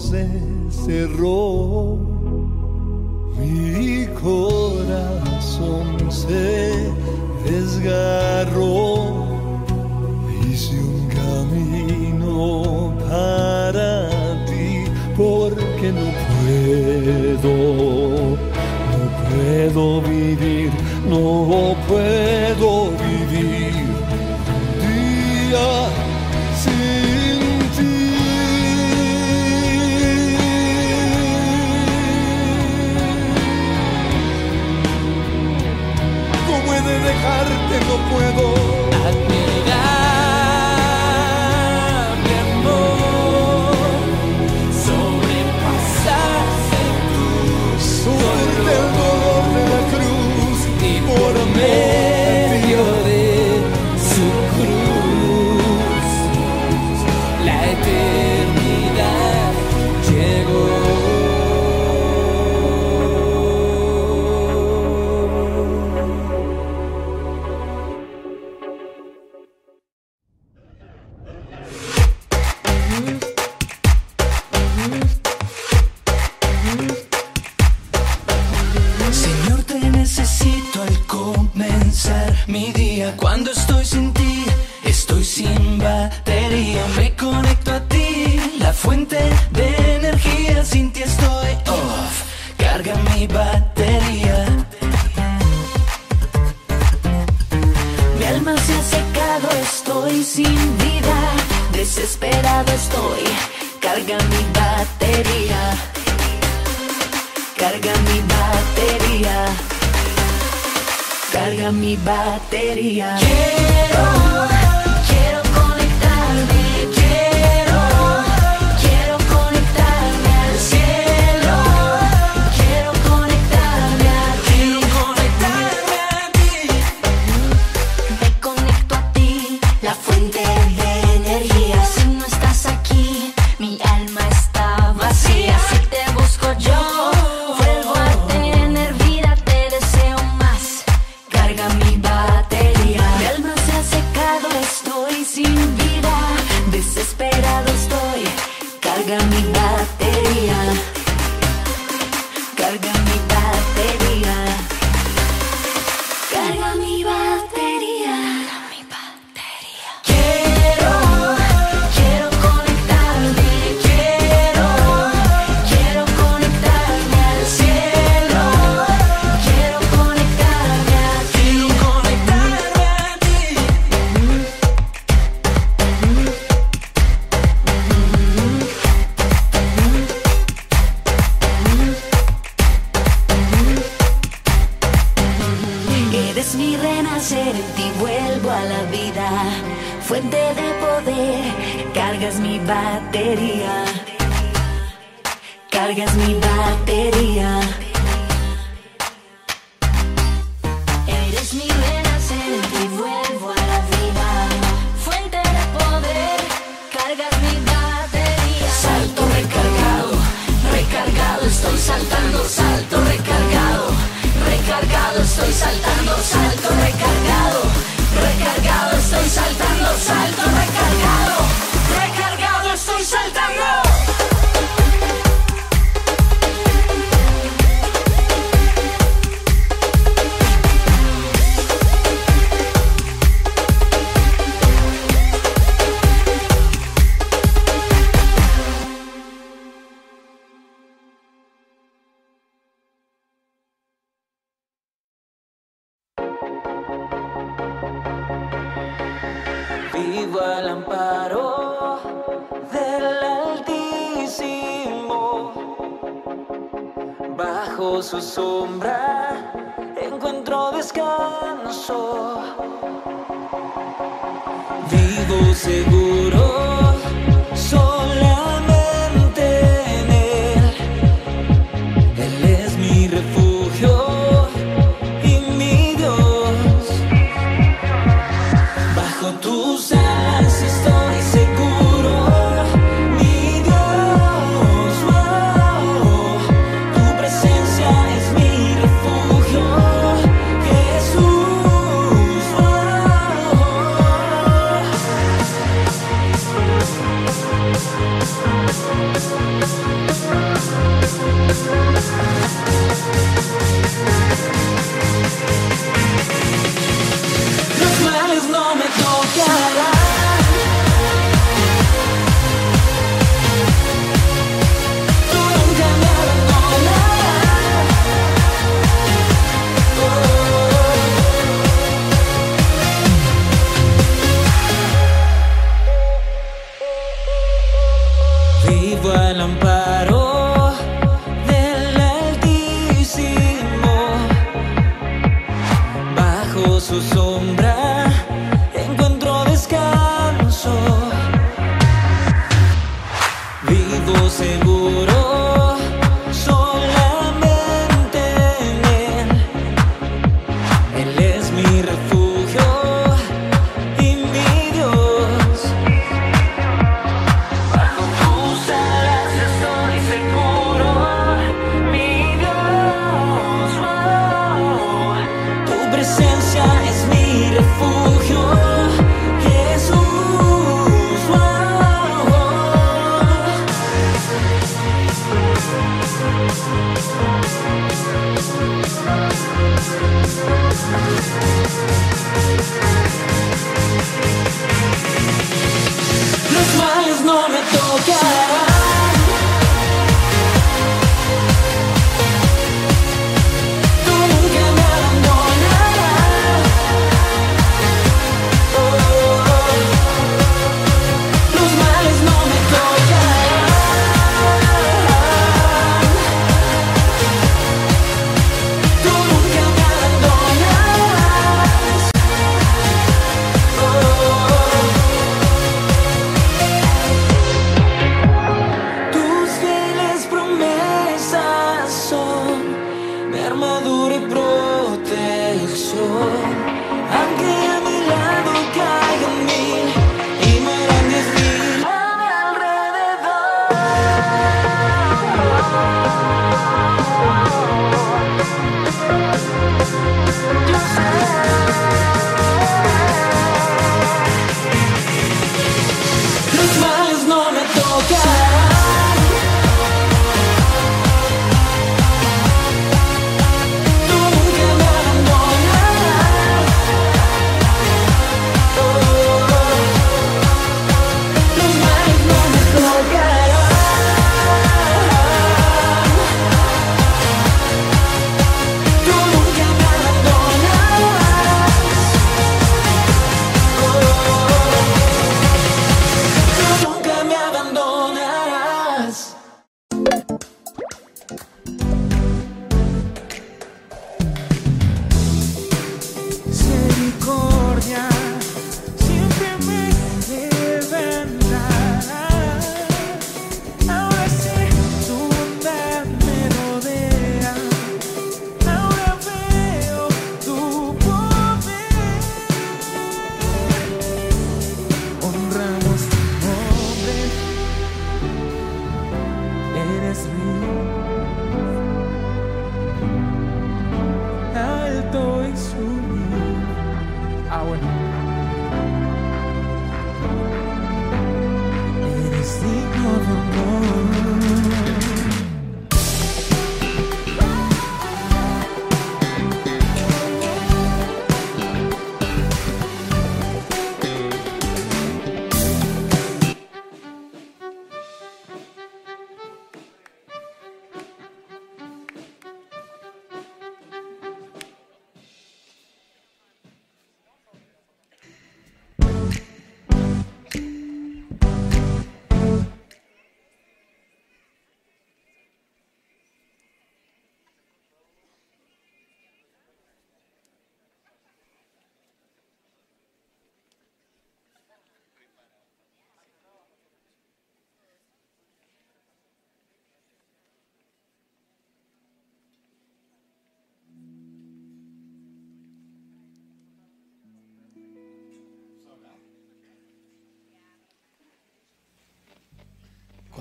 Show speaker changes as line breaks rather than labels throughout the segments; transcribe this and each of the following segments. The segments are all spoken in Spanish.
se cerró,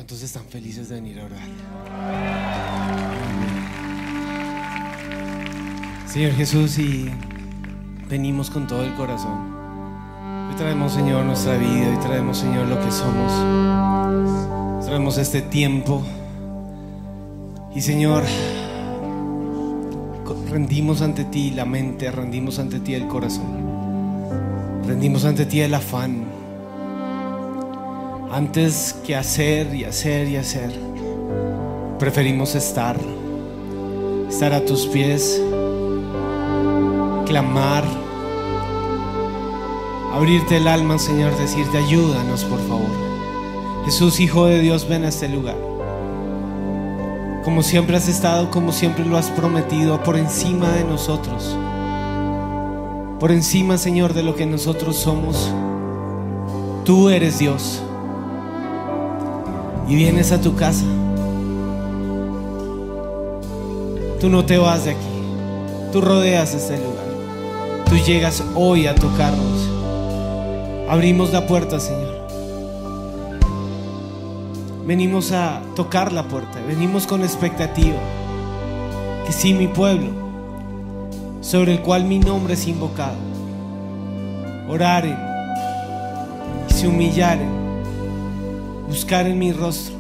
¿Cuántos están felices de venir a orar? Señor Jesús, y venimos con todo el corazón. Hoy traemos, Señor, nuestra vida, hoy traemos, Señor, lo que somos. Traemos este tiempo. Y, Señor, rendimos ante ti la mente, rendimos ante ti el corazón. Rendimos ante ti el afán. Antes que hacer y hacer y hacer, preferimos estar, estar a tus pies, clamar, abrirte el alma, Señor, decirte ayúdanos, por favor. Jesús, Hijo de Dios, ven a este lugar. Como siempre has estado, como siempre lo has prometido, por encima de nosotros. Por encima, Señor, de lo que nosotros somos. Tú eres Dios y vienes a tu casa. Tú no te vas de aquí. Tú rodeas este lugar. Tú llegas hoy a tocarnos. Abrimos la puerta, Señor. Venimos a tocar la puerta. Venimos con expectativa. Que si mi pueblo, sobre el cual mi nombre es invocado, oraren y se humillaren buscar en mi rostro.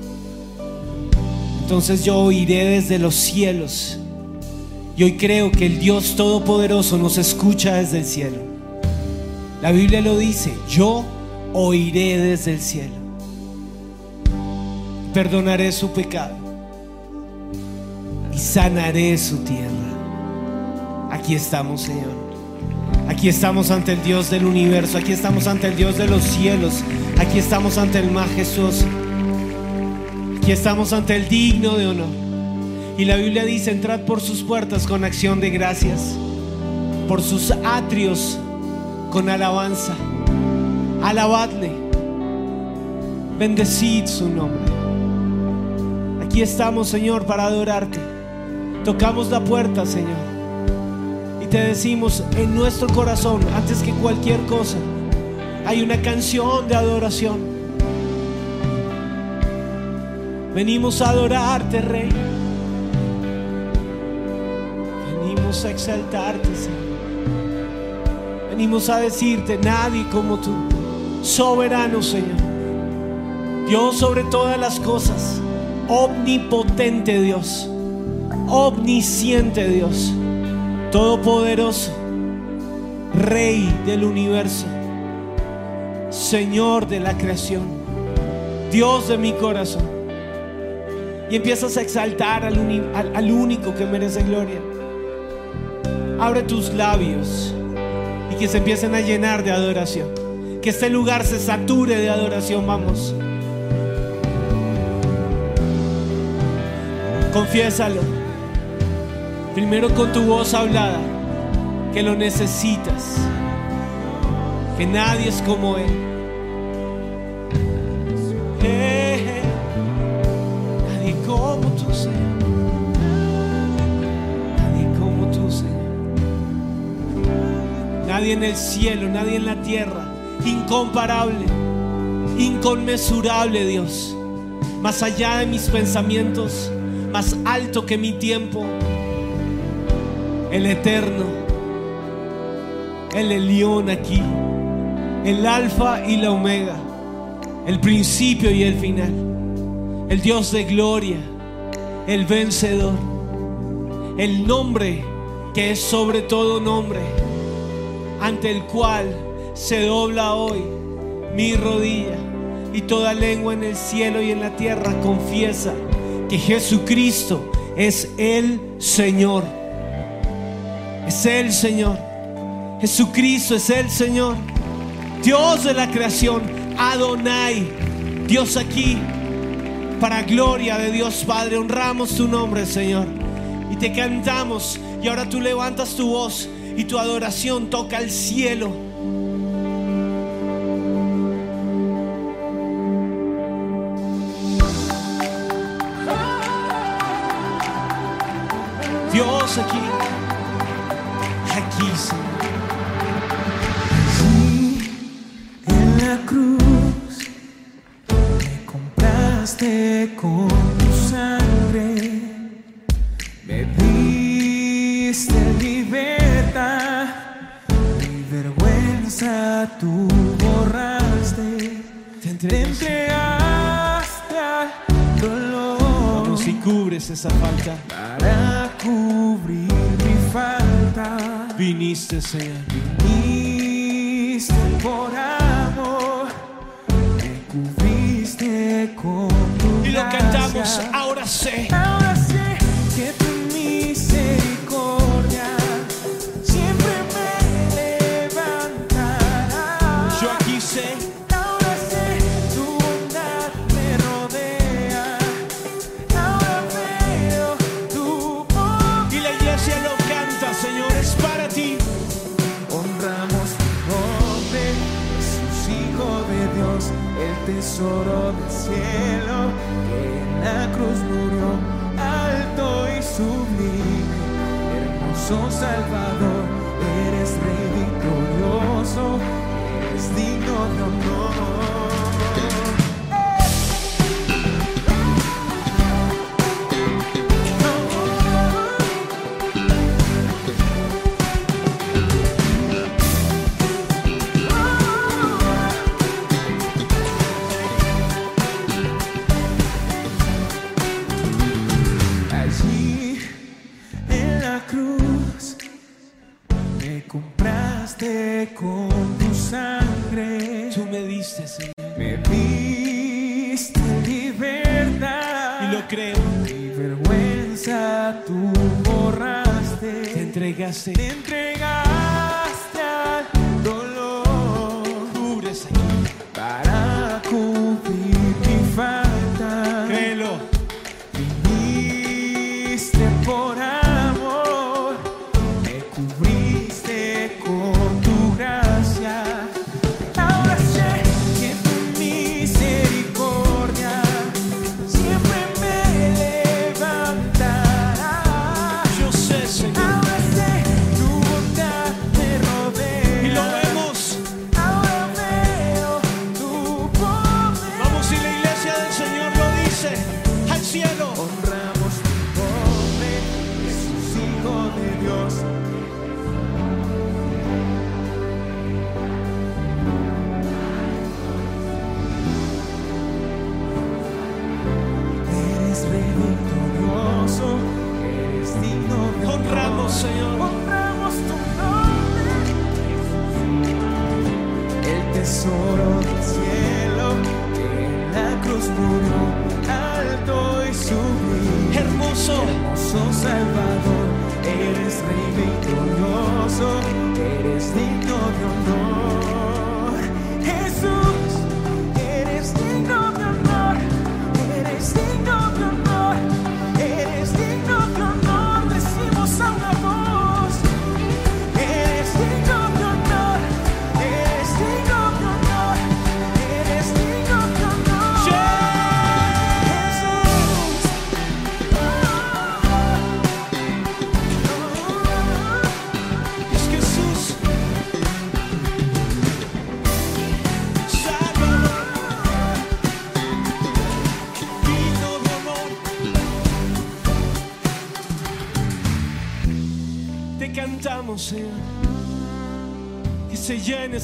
Entonces yo oiré desde los cielos. Y hoy creo que el Dios Todopoderoso nos escucha desde el cielo. La Biblia lo dice, yo oiré desde el cielo. Perdonaré su pecado y sanaré su tierra. Aquí estamos, Señor. Aquí estamos ante el Dios del universo, aquí estamos ante el Dios de los cielos, aquí estamos ante el majestuoso, aquí estamos ante el digno de honor. Y la Biblia dice, entrad por sus puertas con acción de gracias, por sus atrios con alabanza, alabadle, bendecid su nombre. Aquí estamos, Señor, para adorarte. Tocamos la puerta, Señor. Te decimos en nuestro corazón, antes que cualquier cosa, hay una canción de adoración. Venimos a adorarte, Rey. Venimos a exaltarte, Señor. Venimos a decirte, nadie como tú, soberano, Señor. Dios sobre todas las cosas, omnipotente Dios, omnisciente Dios, todopoderoso, Rey del universo, Señor de la creación, Dios de mi corazón. Y empiezas a exaltar al, único que merece gloria. Abre tus labios y que se empiecen a llenar de adoración. Que este lugar se sature de adoración, vamos. Confiésalo. Primero con tu voz hablada, que lo necesitas. que nadie es como Él. Eh, eh. Nadie como tú, Señor. Nadie como tú, Señor. Nadie en el cielo, nadie en la tierra. Incomparable, inconmensurable Dios. Más allá de mis pensamientos, más alto que mi tiempo. El eterno, el Elión aquí, el alfa y la omega, el principio y el final, el Dios de gloria, el vencedor, el nombre que es sobre todo nombre, ante el cual se dobla hoy mi rodilla y toda lengua en el cielo y en la tierra confiesa que Jesucristo es el Señor. Es el Señor. Jesucristo es el Señor. Dios de la creación, Adonai. Dios aquí, para gloria de Dios Padre, honramos tu nombre, Señor. Y te cantamos. Y ahora tú levantas tu voz y tu adoración toca el cielo. Dios aquí, aquí, Señor.
En la cruz me compraste con tu sangre, me diste libertad, mi vergüenza tú borraste,
Te
entregaste al dolor
Vamos y cubres esa falta. Viniste, Señor.
Viniste por amor, me cubriste con tu
Y lo cantamos, ahora sé.
Cielo, que en la cruz murió, alto y sublime, hermoso Salvador, eres Rey victorioso, eres digno de honor. Me
diste, Señor.
me diste libertad.
Y lo creo.
Mi vergüenza tú
Te
borraste,
entregaste.
te entregaste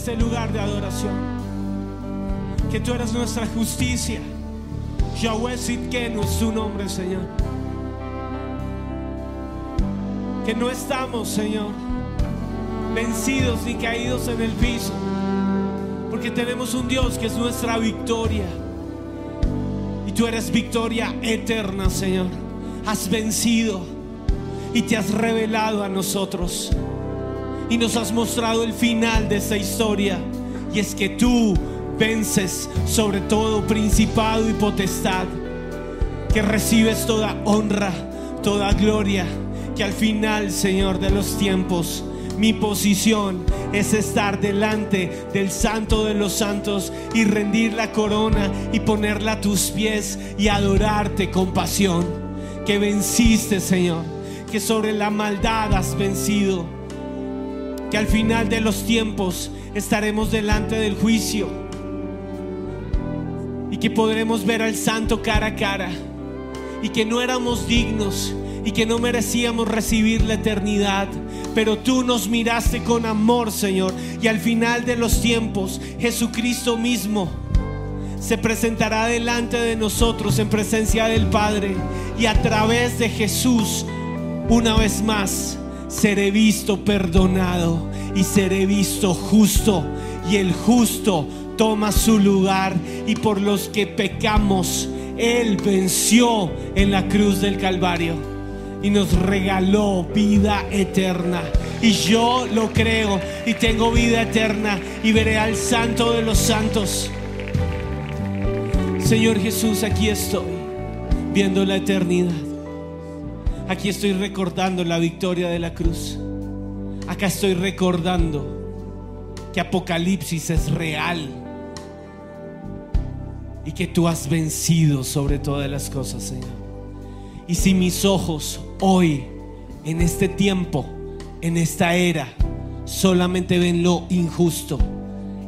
este lugar de adoración. Que tú eres nuestra justicia. Yahweh Sidkenu es tu nombre, Señor. Que no estamos, Señor, vencidos ni caídos en el piso. Porque tenemos un Dios que es nuestra victoria. Y tú eres victoria eterna, Señor. Has vencido y te has revelado a nosotros. Y nos has mostrado el final de esta historia. Y es que tú vences sobre todo principado y potestad. Que recibes toda honra, toda gloria. Que al final, Señor, de los tiempos, mi posición es estar delante del Santo de los Santos y rendir la corona y ponerla a tus pies y adorarte con pasión. Que venciste, Señor. Que sobre la maldad has vencido. Que al final de los tiempos estaremos delante del juicio. Y que podremos ver al Santo cara a cara. Y que no éramos dignos y que no merecíamos recibir la eternidad. Pero tú nos miraste con amor, Señor. Y al final de los tiempos, Jesucristo mismo se presentará delante de nosotros en presencia del Padre. Y a través de Jesús, una vez más, seré visto perdonado y seré visto justo. Y el justo toma su lugar. Y por los que pecamos, Él venció en la cruz del Calvario y nos regaló vida eterna. Y yo lo creo y tengo vida eterna y veré al santo de los santos. Señor Jesús, aquí estoy viendo la eternidad. Aquí estoy recordando la victoria de la cruz. Acá estoy recordando que Apocalipsis es real y que tú has vencido sobre todas las cosas, Señor. Y si mis ojos hoy, en este tiempo, en esta era, solamente ven lo injusto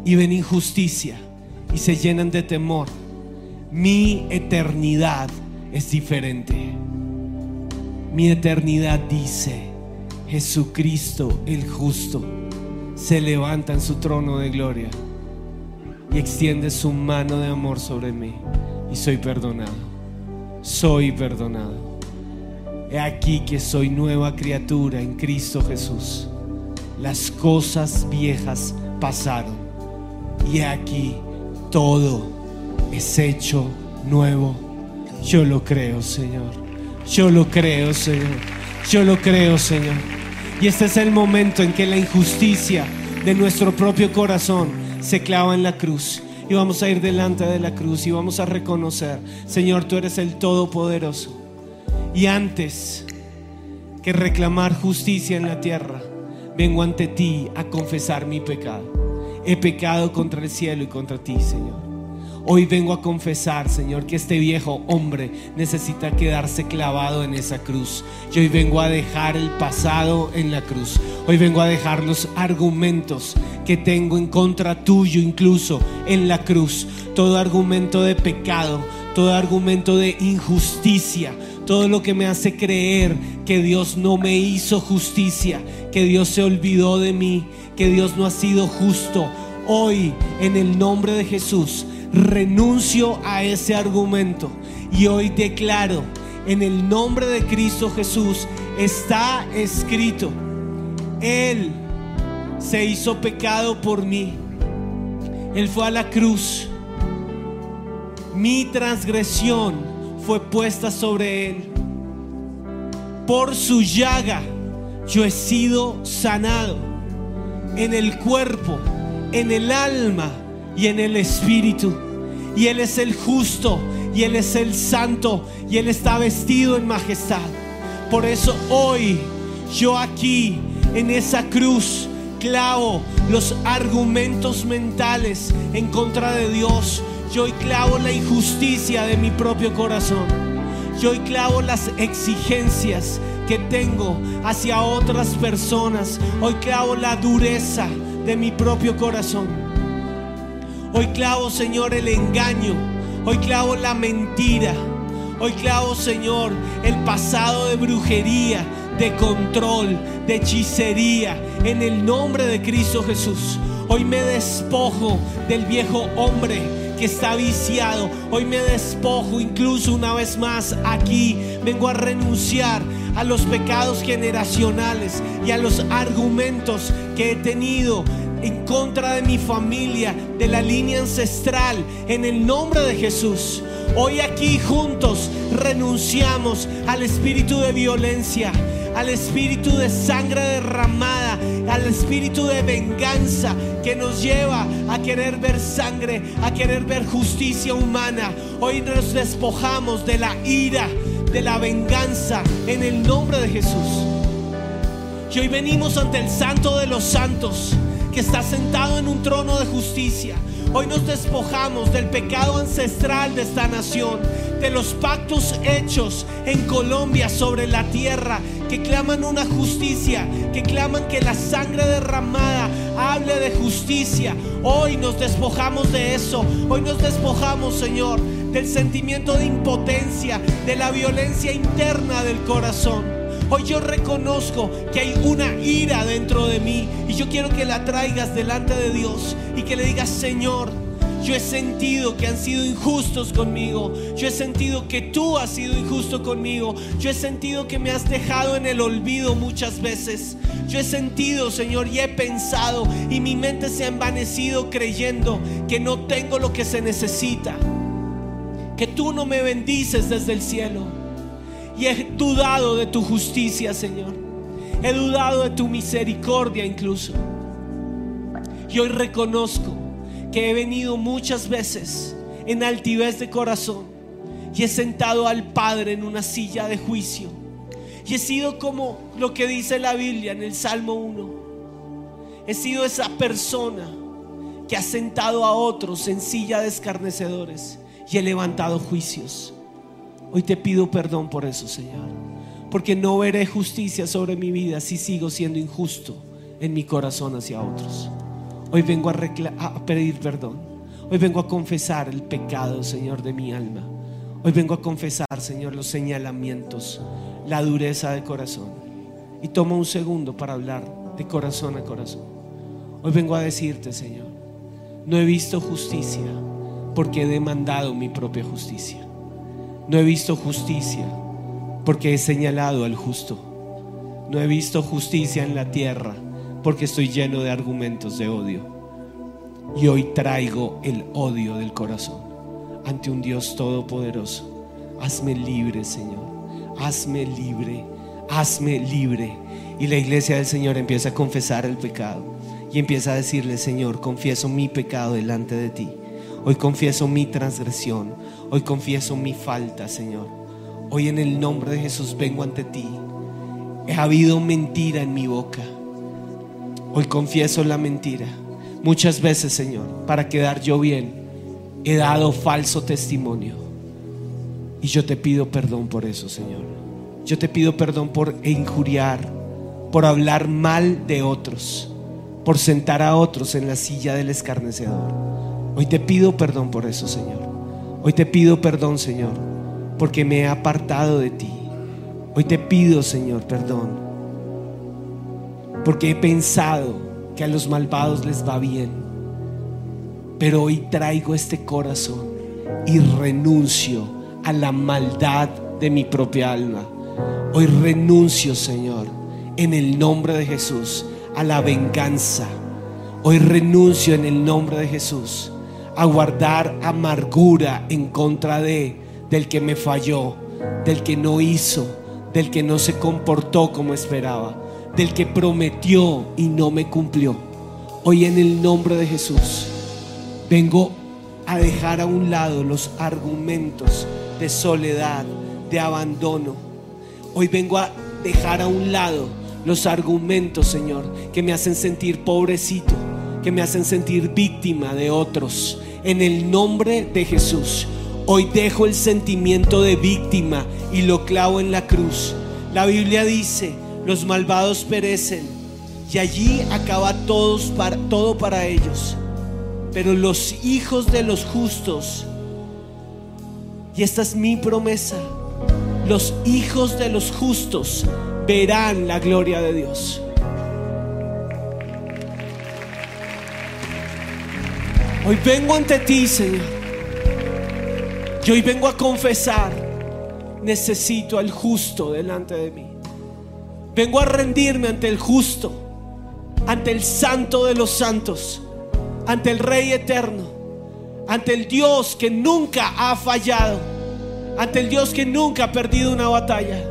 y ven injusticia y se llenan de temor, mi eternidad es diferente. Mi eternidad dice, Jesucristo el justo se levanta en su trono de gloria y extiende su mano de amor sobre mí y soy perdonado. Soy perdonado. He aquí que soy nueva criatura en Cristo Jesús. Las cosas viejas pasaron. Y he aquí todo es hecho nuevo. Yo lo creo, Señor. Yo lo creo, Señor. Yo lo creo, Señor. Y este es el momento en que la injusticia de nuestro propio corazón se clava en la cruz. Y vamos a ir delante de la cruz y vamos a reconocer, Señor, tú eres el Todopoderoso. Y antes que reclamar justicia en la tierra, vengo ante ti a confesar mi pecado. He pecado contra el cielo y contra ti, Señor. Hoy vengo a confesar, Señor, que este viejo hombre necesita quedarse clavado en esa cruz. Y hoy vengo a dejar el pasado en la cruz. Hoy vengo a dejar los argumentos que tengo en contra tuyo, incluso en la cruz. Todo argumento de pecado, todo argumento de injusticia, todo lo que me hace creer que Dios no me hizo justicia, que Dios se olvidó de mí, que Dios no ha sido justo. Hoy, en el nombre de Jesús, renuncio a ese argumento y hoy declaro, en el nombre de Cristo Jesús, está escrito, Él se hizo pecado por mí. Él fue a la cruz. Mi transgresión fue puesta sobre Él. Por su llaga yo he sido sanado en el cuerpo, en el alma y en el espíritu. Y Él es el justo y Él es el santo y Él está vestido en majestad. Por eso hoy yo aquí en esa cruz clavo los argumentos mentales en contra de Dios. Yo hoy clavo la injusticia de mi propio corazón. Yo hoy clavo las exigencias que tengo hacia otras personas. Hoy clavo la dureza de mi propio corazón. Hoy clavo, Señor, el engaño. Hoy clavo la mentira. Hoy clavo, Señor, el pasado de brujería, de control, de hechicería, en el nombre de Cristo Jesús. Hoy me despojo del viejo hombre que está viciado. Hoy me despojo incluso una vez más aquí. Vengo a renunciar a los pecados generacionales y a los argumentos que he tenido en contra de mi familia, de la línea ancestral, en el nombre de Jesús. Hoy aquí juntos renunciamos al espíritu de violencia, al espíritu de sangre derramada, al espíritu de venganza que nos lleva a querer ver sangre, a querer ver justicia humana. Hoy nos despojamos de la ira, de la venganza, en el nombre de Jesús. Y hoy venimos ante el Santo de los Santos, que está sentado en un trono de justicia. Hoy nos despojamos del pecado ancestral de esta nación, de los pactos hechos en Colombia sobre la tierra, que claman una justicia, que claman que la sangre derramada hable de justicia. Hoy nos despojamos de eso. Hoy nos despojamos, Señor, del sentimiento de impotencia, de la violencia interna del corazón. Hoy yo reconozco que hay una ira dentro de mí y yo quiero que la traigas delante de Dios y que le digas, Señor, yo he sentido que han sido injustos conmigo. Yo he sentido que tú has sido injusto conmigo. Yo he sentido que me has dejado en el olvido muchas veces. Yo he sentido, Señor, y he pensado y mi mente se ha envanecido creyendo que no tengo lo que se necesita. Que tú no me bendices desde el cielo. Y he dudado de tu justicia, Señor. He dudado de tu misericordia incluso. Y hoy reconozco que he venido muchas veces en altivez de corazón y he sentado al Padre en una silla de juicio. Y he sido como lo que dice la Biblia en el Salmo 1. He sido esa persona que ha sentado a otros en silla de escarnecedores y he levantado juicios. Hoy te pido perdón por eso, Señor. Porque no veré justicia sobre mi vida si sigo siendo injusto en mi corazón hacia otros. Hoy vengo a, pedir perdón. Hoy vengo a confesar el pecado, Señor, de mi alma. Hoy vengo a confesar, Señor, los señalamientos, la dureza de corazón. Y tomo un segundo para hablar de corazón a corazón. Hoy vengo a decirte, Señor, no he visto justicia porque he demandado mi propia justicia. No he visto justicia porque he señalado al justo. No he visto justicia en la tierra porque estoy lleno de argumentos de odio. Y hoy traigo el odio del corazón ante un Dios todopoderoso. Hazme libre, Señor. Hazme libre. Hazme libre. Y la iglesia del Señor empieza a confesar el pecado. Y empieza a decirle, Señor, confieso mi pecado delante de ti. Hoy confieso mi transgresión. Hoy confieso mi falta, Señor. Hoy en el nombre de Jesús vengo ante ti. Ha habido mentira en mi boca. Hoy confieso la mentira. Muchas veces, Señor, para quedar yo bien, he dado falso testimonio. Y yo te pido perdón por eso, Señor. Yo te pido perdón por injuriar, por hablar mal de otros, por sentar a otros en la silla del escarnecedor. Hoy te pido perdón por eso, Señor. Hoy te pido perdón, Señor, porque me he apartado de ti. Hoy te pido, Señor, perdón, porque he pensado que a los malvados les va bien. Pero hoy traigo este corazón y renuncio a la maldad de mi propia alma. Hoy renuncio, Señor, en el nombre de Jesús, a la venganza. Hoy renuncio en el nombre de Jesús a guardar amargura en contra de del que me falló, del que no hizo, del que no se comportó como esperaba, del que prometió y no me cumplió. Hoy en el nombre de Jesús vengo a dejar a un lado los argumentos de soledad, de abandono. Hoy vengo a dejar a un lado los argumentos, Señor, que me hacen sentir pobrecito, que me hacen sentir víctima de otros. En el nombre de Jesús, hoy dejo el sentimiento de víctima y lo clavo en la cruz. La Biblia dice, los malvados perecen y allí acaba todos para, todo para ellos. Pero los hijos de los justos, y esta es mi promesa, los hijos de los justos verán la gloria de Dios. Hoy vengo ante ti, Señor. Y hoy vengo a confesar, necesito al justo delante de mí. Vengo a rendirme ante el justo, ante el santo de los santos, ante el Rey eterno, ante el Dios que nunca ha fallado, ante el Dios que nunca ha perdido una batalla.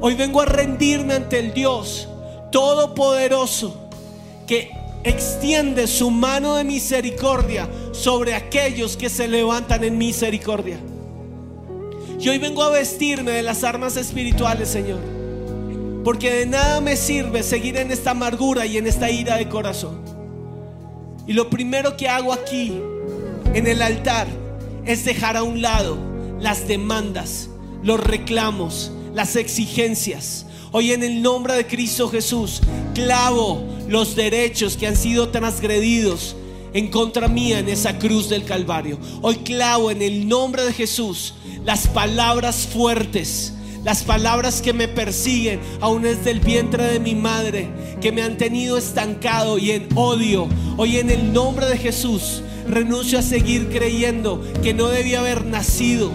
Hoy vengo a rendirme ante el Dios todopoderoso que extiende su mano de misericordia sobre aquellos que se levantan en misericordia. Y hoy vengo a vestirme de las armas espirituales, Señor. Porque de nada me sirve seguir en esta amargura y en esta ira de corazón. Y lo primero que hago aquí, en el altar, es dejar a un lado las demandas, los reclamos, las exigencias. Hoy en el nombre de Cristo Jesús, clavo los derechos que han sido transgredidos en contra mía en esa cruz del Calvario. Hoy clavo en el nombre de Jesús las palabras fuertes, las palabras que me persiguen aún desde el vientre de mi madre, que me han tenido estancado y en odio. Hoy en el nombre de Jesús renuncio a seguir creyendo que no debía haber nacido,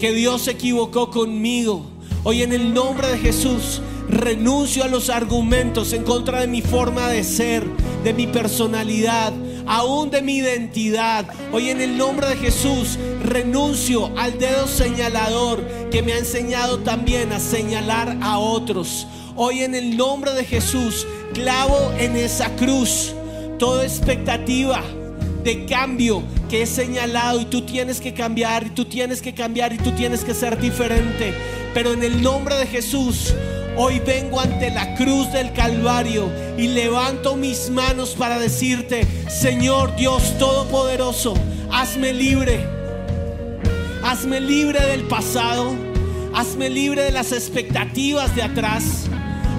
que Dios se equivocó conmigo. Hoy en el nombre de Jesús renuncio a los argumentos en contra de mi forma de ser, de mi personalidad, aún de mi identidad. Hoy en el nombre de Jesús renuncio al dedo señalador que me ha enseñado también a señalar a otros. Hoy en el nombre de Jesús clavo en esa cruz toda expectativa de cambio que he señalado y tú tienes que cambiar y tú tienes que cambiar y tú tienes que ser diferente. Pero en el nombre de Jesús, hoy vengo ante la cruz del Calvario y levanto mis manos para decirte, Señor Dios Todopoderoso, hazme libre. Hazme libre del pasado. Hazme libre de las expectativas de atrás.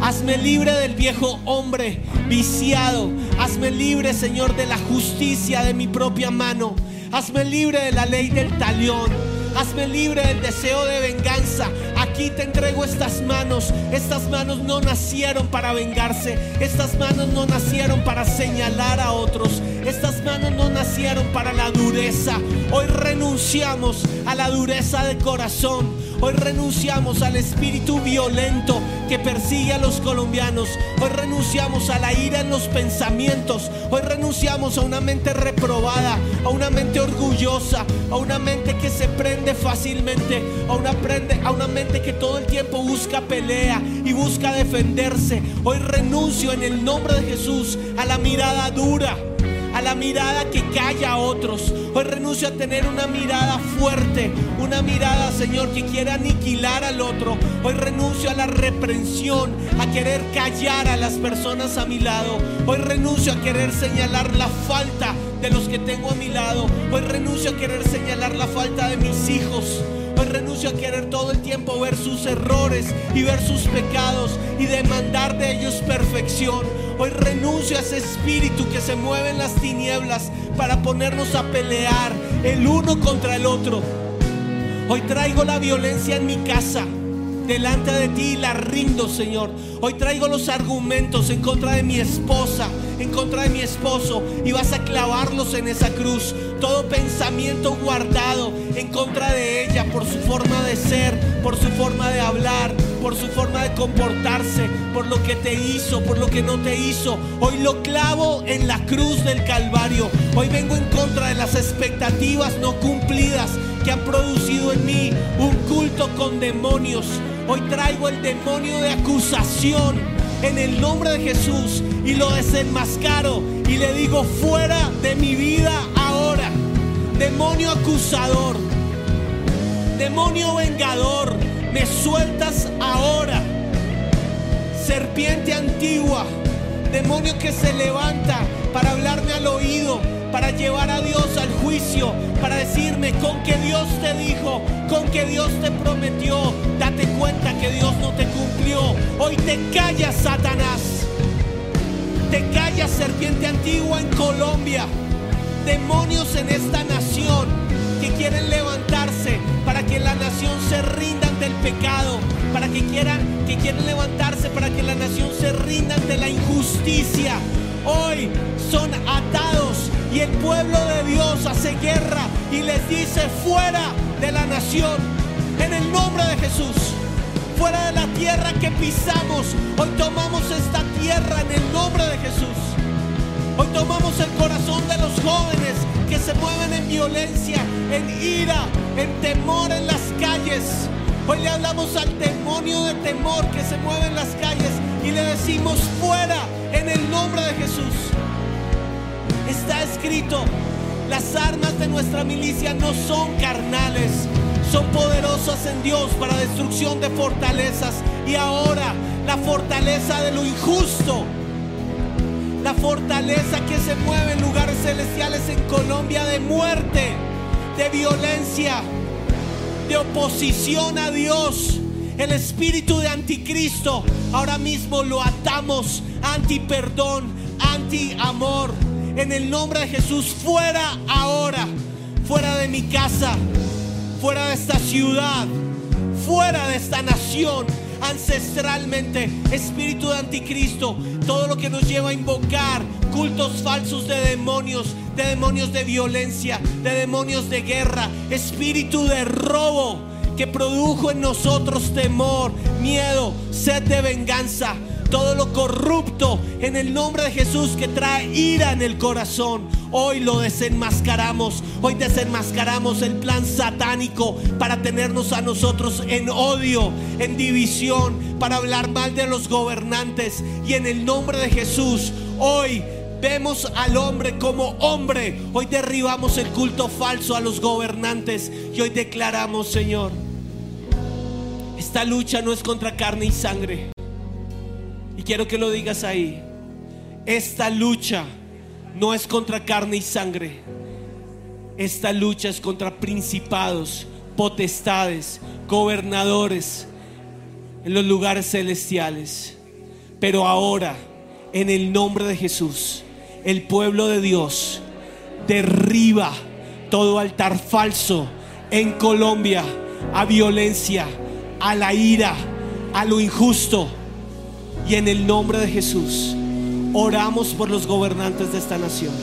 Hazme libre del viejo hombre viciado. Hazme libre, Señor, de la justicia de mi propia mano. Hazme libre de la ley del talión. Hazme libre del deseo de venganza. Aquí te entrego estas manos. Estas manos no nacieron para vengarse. Estas manos no nacieron para señalar a otros. Estas manos no nacieron para la dureza. Hoy renunciamos a la dureza de corazón. Hoy renunciamos al espíritu violento que persigue a los colombianos. Hoy renunciamos a la ira en los pensamientos. Hoy renunciamos a una mente reprobada, a una mente orgullosa, a una mente que se prende fácilmente, a una, a una mente que todo el tiempo busca pelea y busca defenderse. Hoy renuncio en el nombre de Jesús a la mirada dura a la mirada que calla a otros. Hoy renuncio a tener una mirada fuerte, una mirada, Señor, que quiere aniquilar al otro. Hoy renuncio a la reprensión, a querer callar a las personas a mi lado. Hoy renuncio a querer señalar la falta de los que tengo a mi lado. Hoy renuncio a querer señalar la falta de mis hijos. Hoy renuncio a querer todo el tiempo ver sus errores y ver sus pecados y demandar de ellos perfección. Hoy renuncio a ese espíritu que se mueve en las tinieblas para ponernos a pelear el uno contra el otro. Hoy traigo la violencia en mi casa. Delante de ti y la rindo, Señor. Hoy traigo los argumentos en contra de mi esposa, en contra de mi esposo, y vas a clavarlos en esa cruz. Todo pensamiento guardado en contra de ella por su forma de ser, por su forma de hablar, por su forma de comportarse, por lo que te hizo, por lo que no te hizo. Hoy lo clavo en la cruz del Calvario. Hoy vengo en contra de las expectativas no cumplidas que han producido en mí un culto con demonios. Hoy traigo el demonio de acusación en el nombre de Jesús y lo desenmascaro y le digo fuera de mi vida ahora. Demonio acusador, demonio vengador, me sueltas ahora. Serpiente antigua, demonio que se levanta para hablarme al oído, para llevar a Dios al juicio, para decirme con que Dios te dijo, con que Dios te prometió, date cuenta que Dios no te cumplió. Hoy te callas, Satanás. Te callas, serpiente antigua en Colombia. Demonios en esta nación que quieren levantarse para que la nación se rinda ante el pecado, para que quieran, que quieren levantarse para que la nación se rinda ante la injusticia. Hoy son atados y el pueblo de Dios hace guerra y les dice fuera de la nación en el nombre de Jesús. Fuera de la tierra que pisamos, hoy tomamos esta tierra en el nombre de Jesús. Hoy tomamos el corazón de los jóvenes que se mueven en violencia, en ira, en temor en las calles. Hoy le hablamos al demonio de temor que se mueve en las calles y le decimos fuera en el nombre de Jesús. Está escrito, las armas de nuestra milicia no son carnales, son poderosas en Dios para destrucción de fortalezas. Y ahora la fortaleza de lo injusto fortaleza que se mueve en lugares celestiales en Colombia de muerte, de violencia, de oposición a Dios. El espíritu de anticristo ahora mismo lo atamos anti perdón, anti amor. En el nombre de Jesús, fuera ahora, fuera de mi casa, fuera de esta ciudad, fuera de esta nación, ancestralmente, espíritu de anticristo, todo lo que nos lleva a invocar cultos falsos de demonios, de demonios de violencia, de demonios de guerra, espíritu de robo que produjo en nosotros temor, miedo, sed de venganza. Todo lo corrupto en el nombre de Jesús que trae ira en el corazón. Hoy lo desenmascaramos. Hoy desenmascaramos el plan satánico para tenernos a nosotros en odio, en división, para hablar mal de los gobernantes. Y en el nombre de Jesús, hoy vemos al hombre como hombre. Hoy derribamos el culto falso a los gobernantes. Y hoy declaramos, Señor, esta lucha no es contra carne y sangre. Y quiero que lo digas ahí. Esta lucha no es contra carne y sangre. Esta lucha es contra principados, potestades, gobernadores en los lugares celestiales. Pero ahora, en el nombre de Jesús, el pueblo de Dios derriba todo altar falso en Colombia a violencia, a la ira, a lo injusto. Y en el nombre de Jesús, oramos por los gobernantes de esta nación.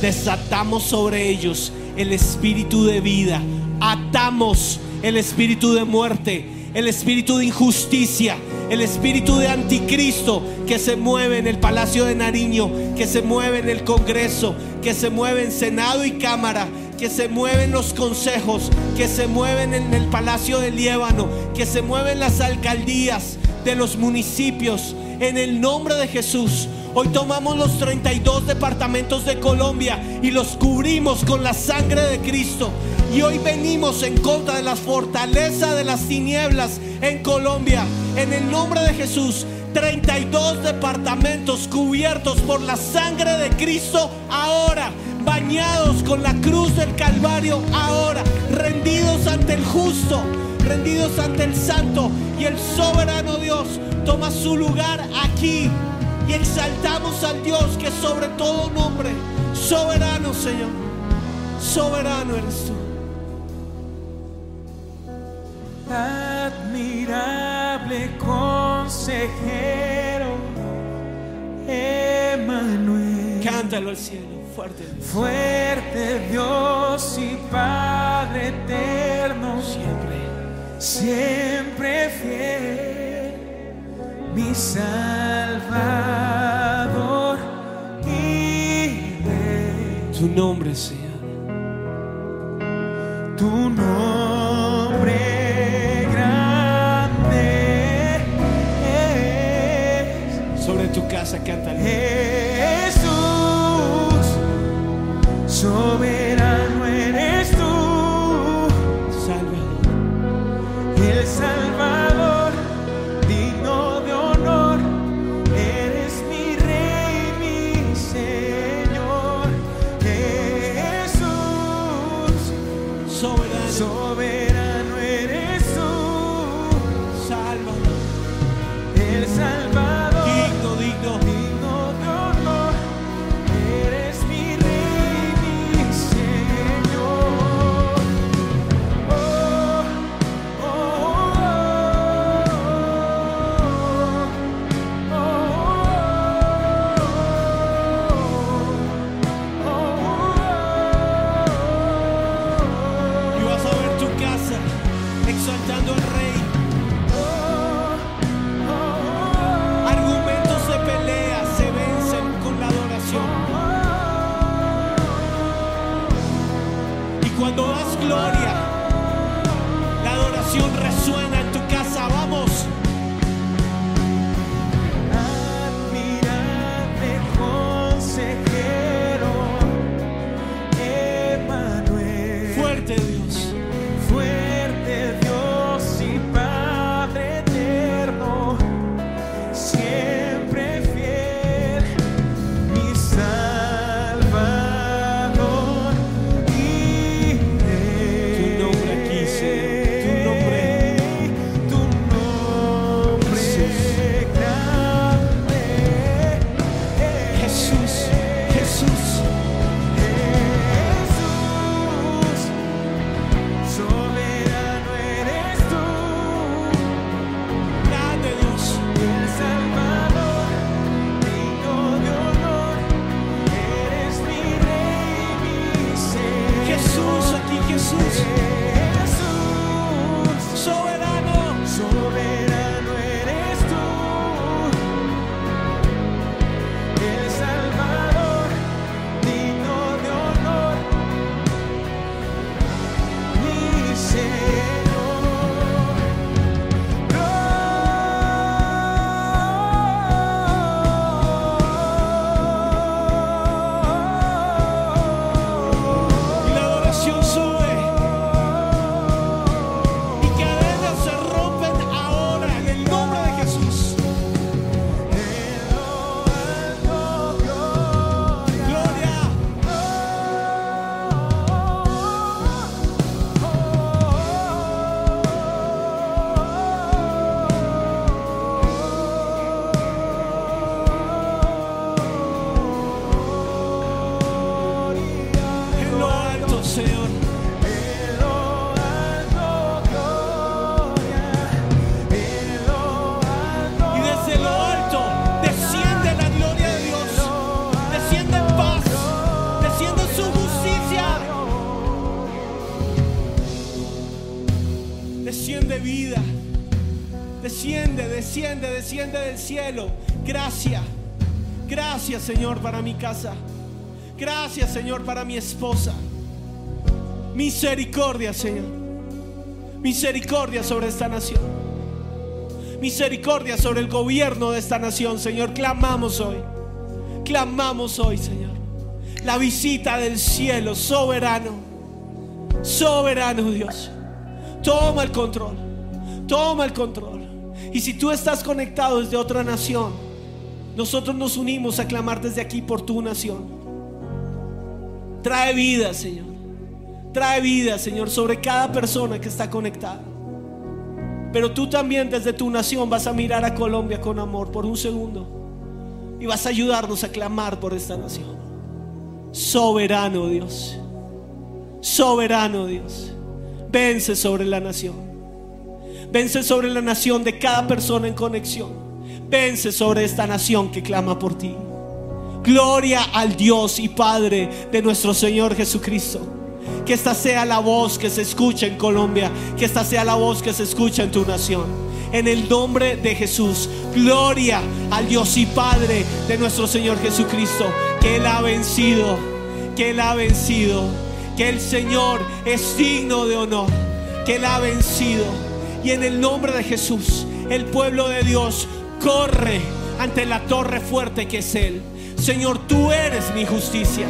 Desatamos sobre ellos el espíritu de vida. Atamos el espíritu de muerte, el espíritu de injusticia, el espíritu de anticristo que se mueve en el Palacio de Nariño, que se mueve en el Congreso, que se mueve en Senado y Cámara, que se mueven los consejos, que se mueven en el Palacio de Líbano, que se mueven las alcaldías de los municipios. En el nombre de Jesús, hoy tomamos los 32 departamentos de Colombia y los cubrimos con la sangre de Cristo. Y hoy venimos en contra de la fortaleza de las tinieblas en Colombia. En el nombre de Jesús, 32 departamentos cubiertos por la sangre de Cristo ahora, bañados con la cruz del Calvario ahora, rendidos ante el justo, rendidos ante el santo y el soberano Dios toma su lugar aquí y exaltamos al Dios que sobre todo nombre, soberano Señor, soberano eres tú.
admirable consejero, Emmanuel,
Cántalo al cielo, fuerte.
fuerte Dios y Padre eterno,
Siempre.
Siempre fiel, mi Salvador y Rey.
Tu nombre, Señor.
Tu nombre grande es
Sobre tu casa, cántalo. Cielo. Gracias. Gracias, Señor, para mi casa. Gracias, Señor, para mi esposa. Misericordia, Señor. Misericordia sobre esta nación. Misericordia sobre el gobierno de esta nación, Señor. Clamamos hoy. Clamamos hoy, Señor. La visita del cielo, soberano. Soberano Dios. Toma el control. Toma el control. Y si tú estás conectado desde otra nación, nosotros nos unimos a clamar desde aquí por tu nación. Trae vida, Señor. Trae vida, Señor, sobre cada persona que está conectada. Pero tú también desde tu nación vas a mirar a Colombia con amor por un segundo. Y vas a ayudarnos a clamar por esta nación. Soberano Dios. Soberano Dios. Vence sobre la nación. Vence sobre la nación de cada persona en conexión. Vence sobre esta nación que clama por ti. Gloria al Dios y Padre de nuestro Señor Jesucristo. Que esta sea la voz que se escucha en Colombia. Que esta sea la voz que se escucha en tu nación. En el nombre de Jesús. Gloria al Dios y Padre de nuestro Señor Jesucristo. Que Él ha vencido. Que Él ha vencido. Que el Señor es digno de honor. Que Él ha vencido. Y en el nombre de Jesús, el pueblo de Dios corre ante la torre fuerte que es Él. Señor, tú eres mi justicia.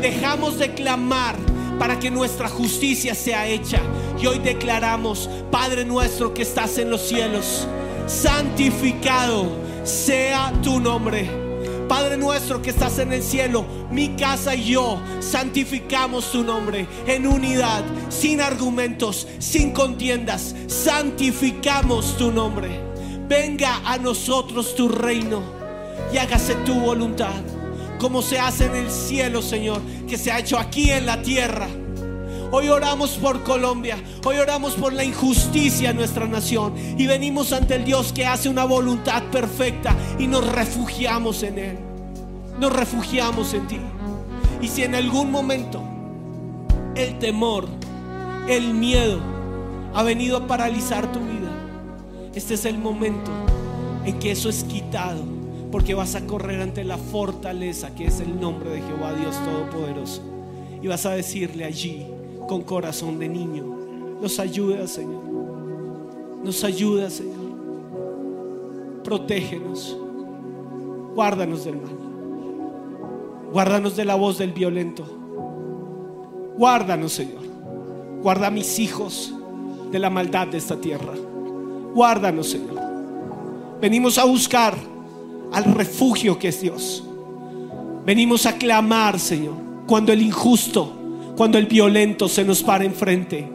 Dejamos de clamar para que nuestra justicia sea hecha. Y hoy declaramos, Padre nuestro que estás en los cielos, santificado sea tu nombre. Padre nuestro que estás en el cielo, mi casa y yo santificamos tu nombre en unidad, sin argumentos, sin contiendas. Santificamos tu nombre. Venga a nosotros tu reino y hágase tu voluntad, como se hace en el cielo, Señor, que se ha hecho aquí en la tierra. Hoy oramos por Colombia, hoy oramos por la injusticia en nuestra nación y venimos ante el Dios que hace una voluntad perfecta y nos refugiamos en Él. Nos refugiamos en ti. Y si en algún momento el temor, el miedo ha venido a paralizar tu vida, este es el momento en que eso es quitado, porque vas a correr ante la fortaleza que es el nombre de Jehová Dios Todopoderoso. Y vas a decirle allí, con corazón de niño, nos ayuda Señor, nos ayuda Señor, protégenos, guárdanos del mal, guárdanos de la voz del violento, guárdanos Señor, Guarda a mis hijos de la maldad de esta tierra. Guárdanos, Señor. Venimos a buscar al refugio que es Dios. Venimos a clamar, Señor, cuando el injusto, cuando el violento se nos para enfrente.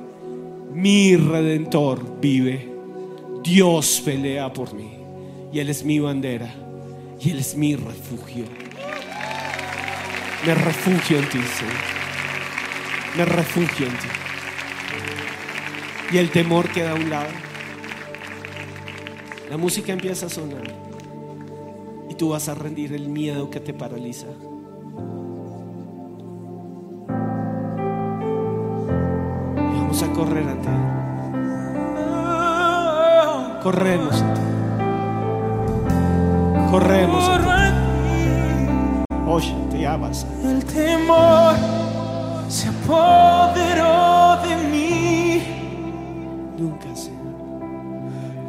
Mi redentor vive. Dios pelea por mí. Y Él es mi bandera. Y Él es mi refugio. Me refugio en ti, Señor. Me refugio en ti. Y el temor queda a un lado. La música empieza a sonar. Y tú vas a rendir el miedo que te paraliza. Vamos a correr ante Él. Corremos ante Él. Corremos
a ti.
Oye, te amas.
El temor se apoderó de mí.
Nunca, Señor.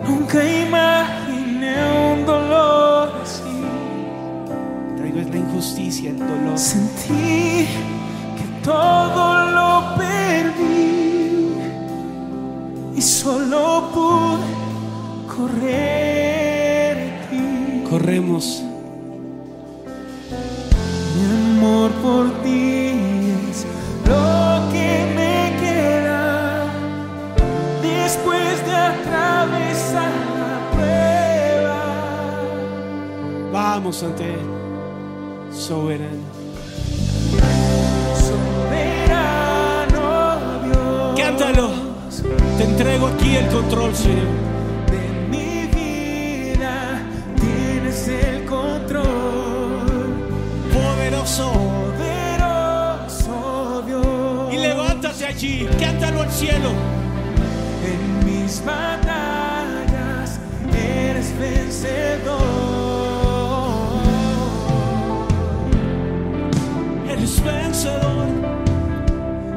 Nunca imaginé un dolor así.
Traigo la injusticia, el dolor.
Sentí que todo lo y solo pude correr ti.
Corremos.
Mi amor por ti es lo que me queda después de atravesar la prueba.
Vamos ante Él. Soberano.
Soberano Dios.
Cántalo. Entrego aquí el control, Señor.
De mi vida tienes el control.
Poderoso.
Poderoso Dios.
Y levántate allí. Cántalo al cielo.
En mis batallas eres vencedor.
Eres vencedor.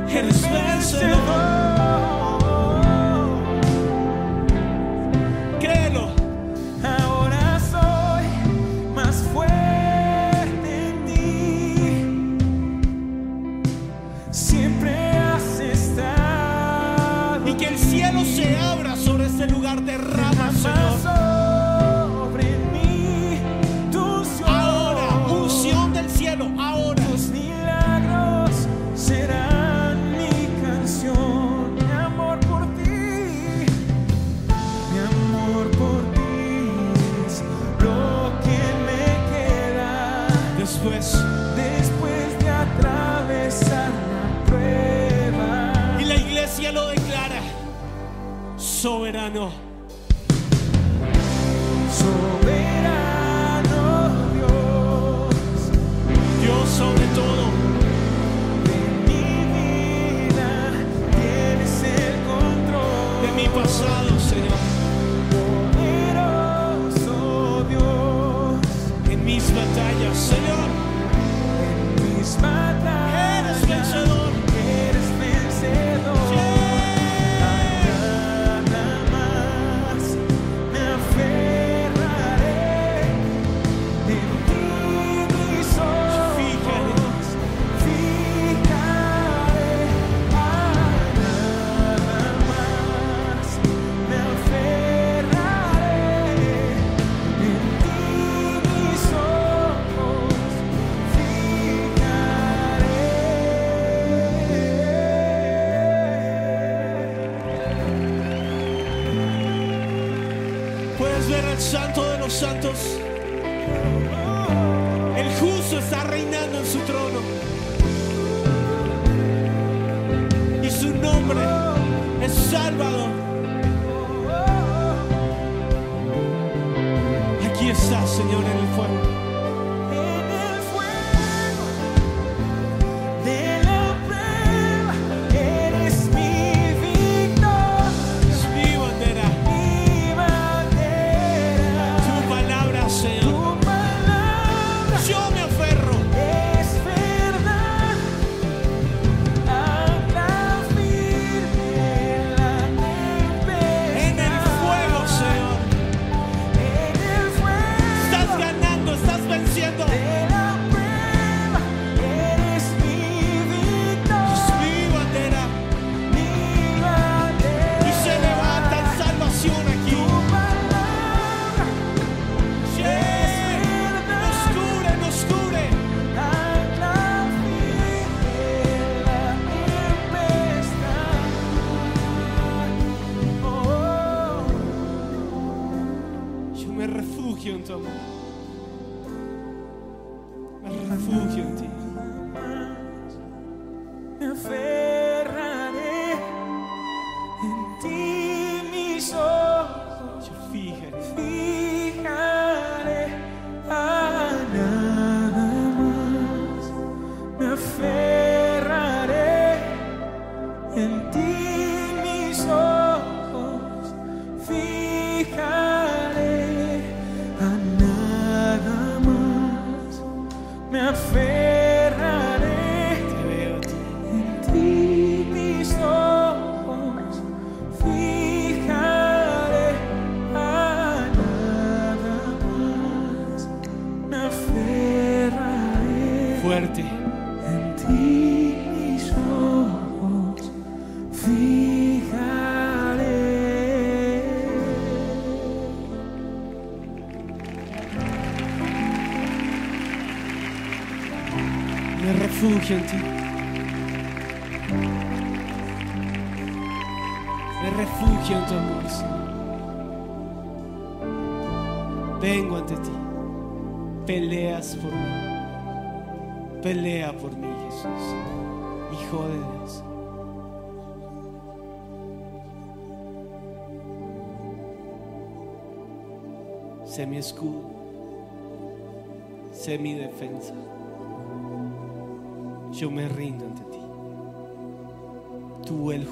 Eres vencedor. Soberano.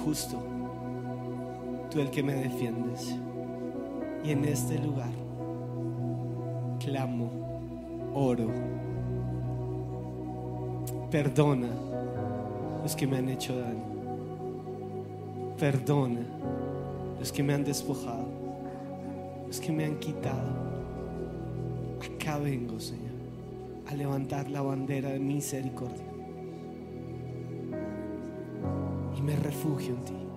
justo,
tú el que me defiendes. Y en este lugar clamo, oro, perdona los que me han hecho daño, perdona los que me han despojado, los que me han quitado. Acá vengo, Señor, a levantar la bandera de misericordia me refugio en ti.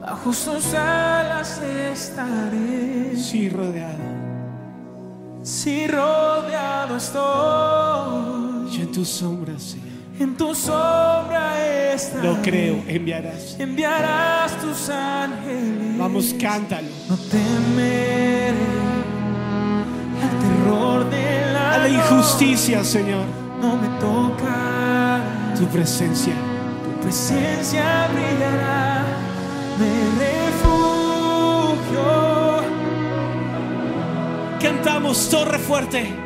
bajo sus alas estaré.
Si rodeado,
si rodeado estoy.
Yo en tus sombras, Señor.
En tu sombra estaré.
Lo creo, enviarás.
Enviarás tus ángeles.
Vamos, cántalo.
No temeré al terror de la,
injusticia. Señor.
No me toca
tu presencia.
Tu presencia brillará me refugio.
Cantamos torre fuerte.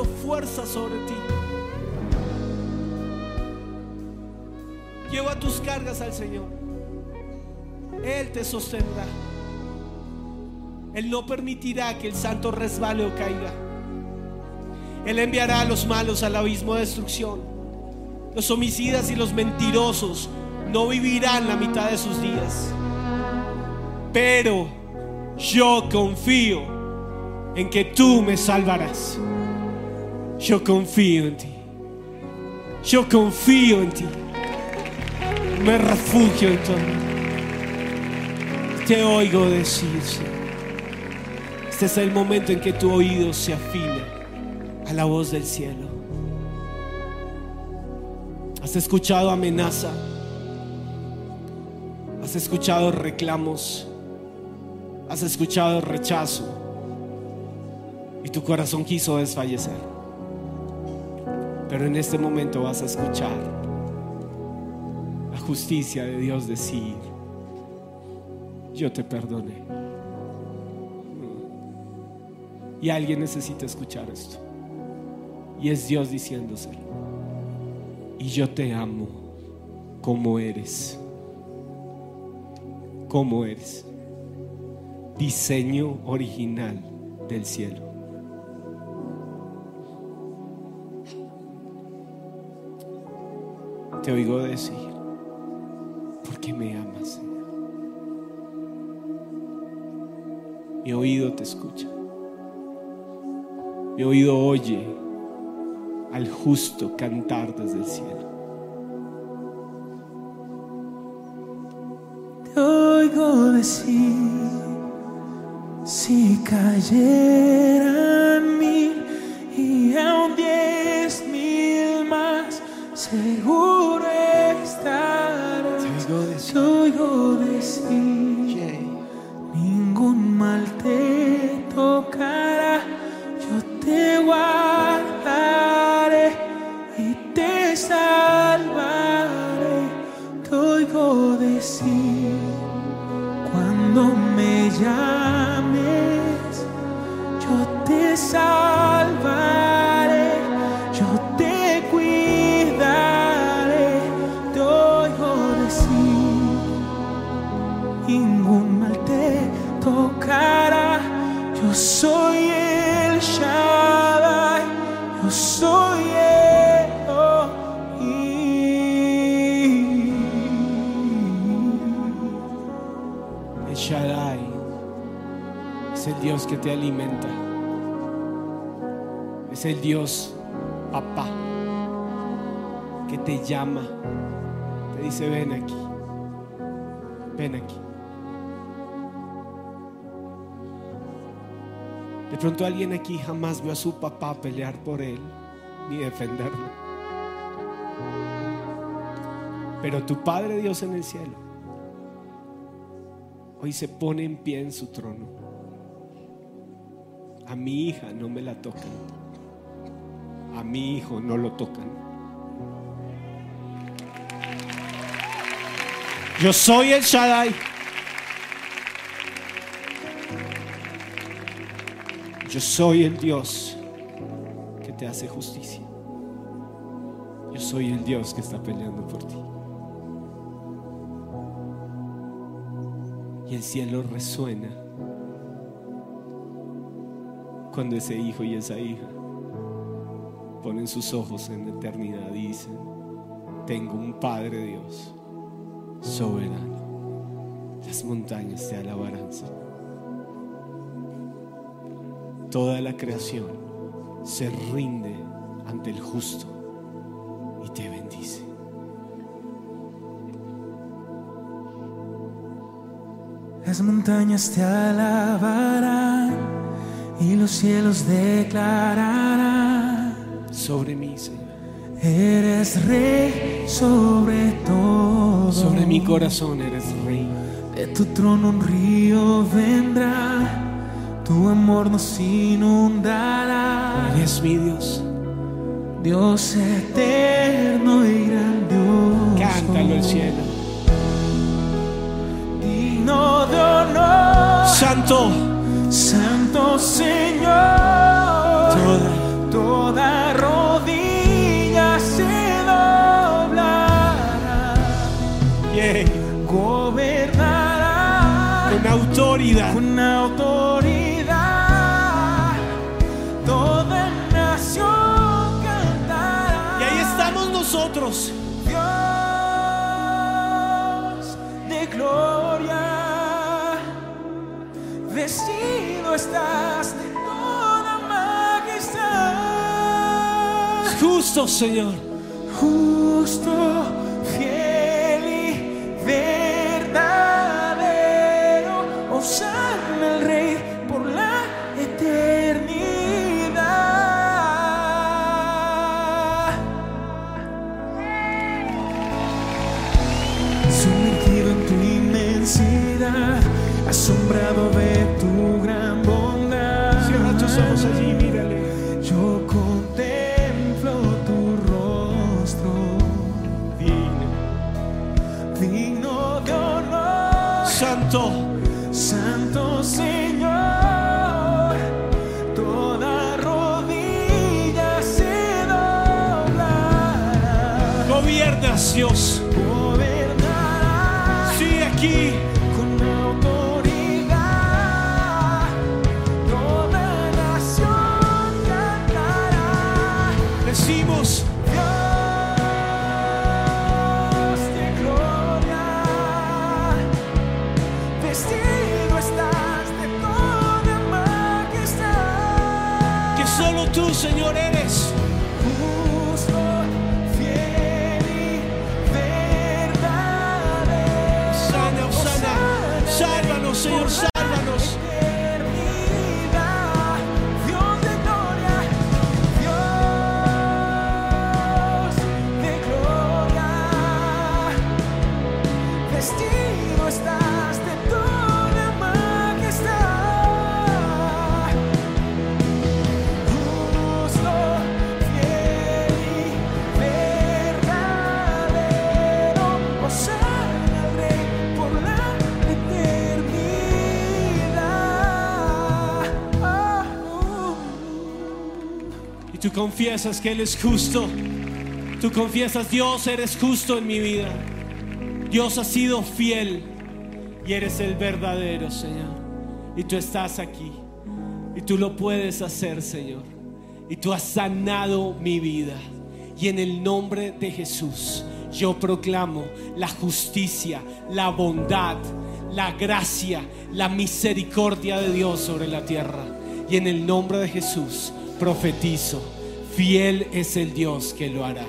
Fuerza
sobre ti. Lleva tus cargas al Señor. Él te sostendrá. Él no permitirá que el santo resbale o caiga. Él enviará a los malos al abismo de destrucción. Los homicidas y los mentirosos no vivirán la mitad de sus días. Pero yo confío en que tú me salvarás. Yo confío en ti. Yo confío en ti. Me refugio en amor. Te oigo decir. Este es el momento en que tu oído se afina a la voz del cielo. Has escuchado amenaza. Has escuchado reclamos. Has escuchado rechazo. Y tu corazón quiso desfallecer. Pero en este momento vas a escuchar la justicia de Dios decir, yo te perdoné. Y alguien necesita escuchar esto. Y es Dios diciéndoselo. Y yo te amo como eres. Como eres. Diseño original del cielo. Te oigo decir, porque me amas, Señor. Mi oído te escucha. Mi oído oye al justo cantar desde el cielo.
Te oigo decir, si cayeran y aún diez mil
세월에 que te alimenta. Es el Dios, papá, que te llama. Te dice, ven aquí. Ven aquí. De pronto alguien aquí jamás vio a su papá pelear por él ni defenderlo. Pero tu Padre Dios en el cielo hoy se pone en pie en su trono. A mi hija no me la tocan. A mi hijo no lo tocan. Yo soy el Shaddai. Yo soy el Dios que te hace justicia. Yo soy el Dios que está peleando por ti. Y el cielo resuena cuando ese hijo y esa hija ponen sus ojos en la eternidad y dicen, tengo un Padre Dios soberano. Las montañas te alabarán. Toda la creación se rinde ante el justo y te bendice.
Las montañas te alabarán y los cielos declararán.
Sobre mí, Señor.
Eres rey sobre todo.
Sobre mi corazón eres rey.
De tu trono un río vendrá. Tu amor nos inundará.
Eres mi Dios.
Dios eterno y grandioso.
Cántalo el cielo.
Digno de honor.
Santo.
Santo Señor.
Toda.
Toda rodilla se doblará.
Yeah.
Gobernará
Con autoridad.
con estás de toda majestad,
Justo, Señor.
justo, Señor,
confiesas que Él es justo. Tú confiesas, Dios, eres justo en mi vida. Dios ha sido fiel y eres el verdadero, Señor. Y tú estás aquí. Y tú lo puedes hacer, Señor. Y tú has sanado mi vida. Y en el nombre de Jesús yo proclamo la justicia, la bondad, la gracia, la misericordia de Dios sobre la tierra. Y en el nombre de Jesús profetizo, fiel es el Dios que lo hará.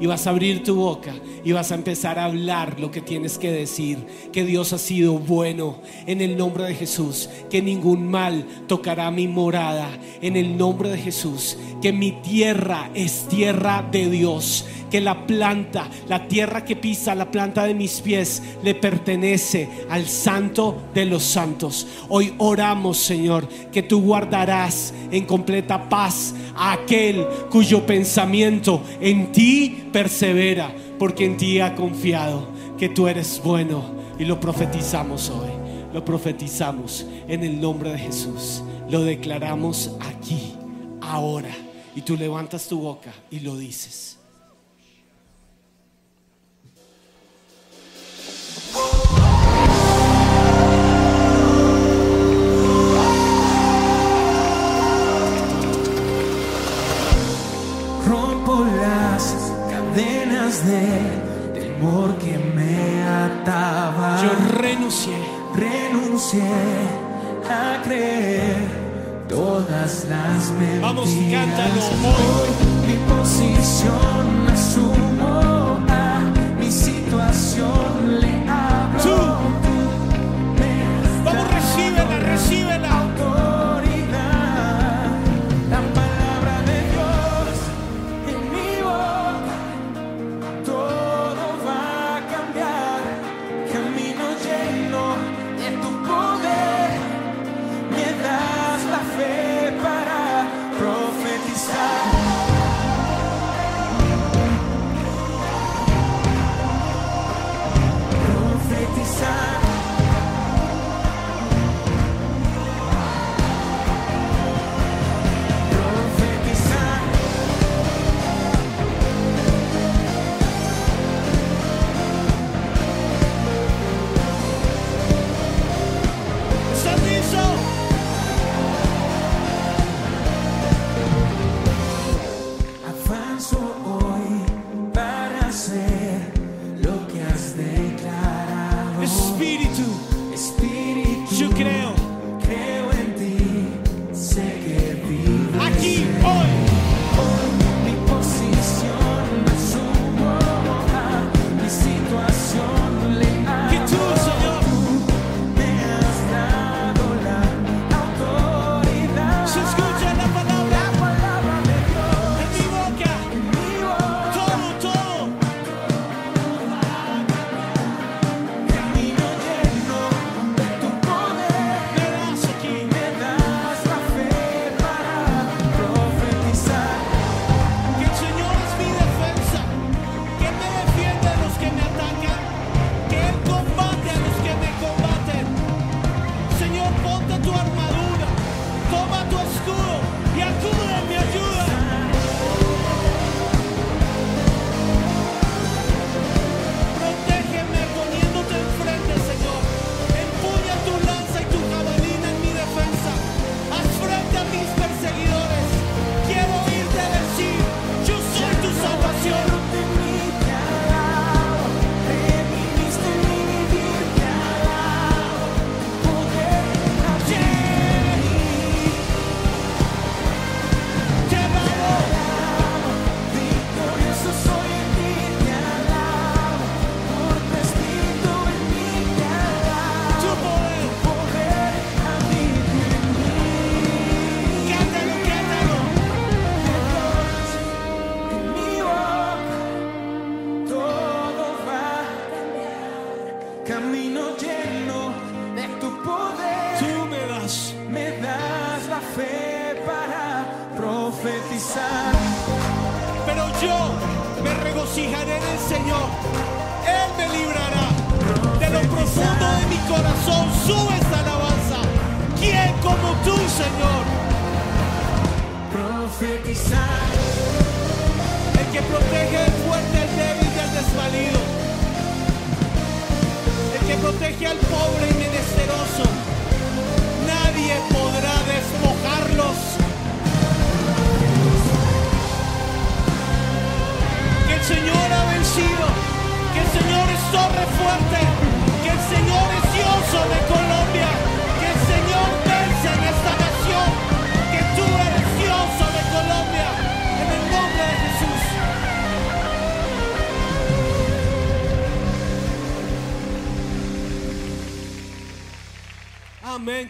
Y vas a abrir tu boca y vas a empezar a hablar lo que tienes que decir, que Dios ha sido bueno en el nombre de Jesús, que ningún mal tocará mi morada en el nombre de Jesús, que mi tierra es tierra de Dios, que la planta, la tierra que pisa la planta de mis pies le pertenece al santo de los santos. Hoy oramos, Señor, que tú guardarás en completa paz a aquel cuyo pensamiento en ti persevera, porque en ti ha confiado que tú eres bueno y lo profetizamos hoy. Lo profetizamos en el nombre de Jesús. Lo declaramos aquí, ahora. Y tú levantas tu boca y lo dices.
Cadenas de temor que me ataba.
Yo renuncié.
renuncié a creer todas las mentiras.
Vamos, cántalo hoy.
Mi posición asumo a mi situación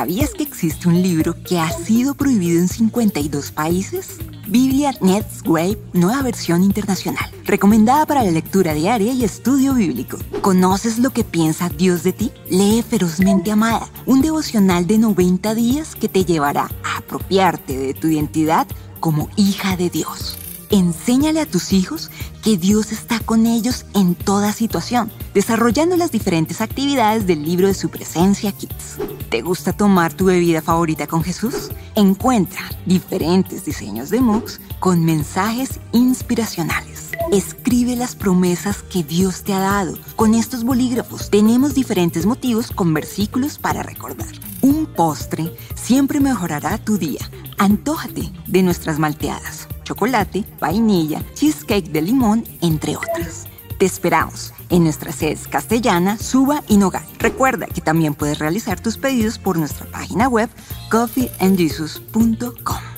¿Sabías que existe un libro que ha sido prohibido en 52 países? Biblia Nets Wave, nueva versión internacional, recomendada para la lectura diaria y estudio bíblico. ¿Conoces lo que piensa Dios de ti? Lee Ferozmente Amada, un devocional de 90 días que te llevará a apropiarte de tu identidad como hija de Dios. Enséñale a tus hijos que Dios está con ellos en toda situación, desarrollando las diferentes actividades del libro de su presencia Kids. ¿Te gusta tomar tu bebida favorita con Jesús? Encuentra diferentes diseños de mugs con mensajes inspiracionales. Escribe las promesas que Dios te ha dado. Con estos bolígrafos tenemos diferentes motivos con versículos para recordar. Un postre siempre mejorará tu día. Antójate de nuestras malteadas chocolate, vainilla, cheesecake de limón, entre otras. Te esperamos en nuestras sedes Castellana, Suba y Nogal. Recuerda que también puedes realizar tus pedidos por nuestra página web coffeeandjesus.com.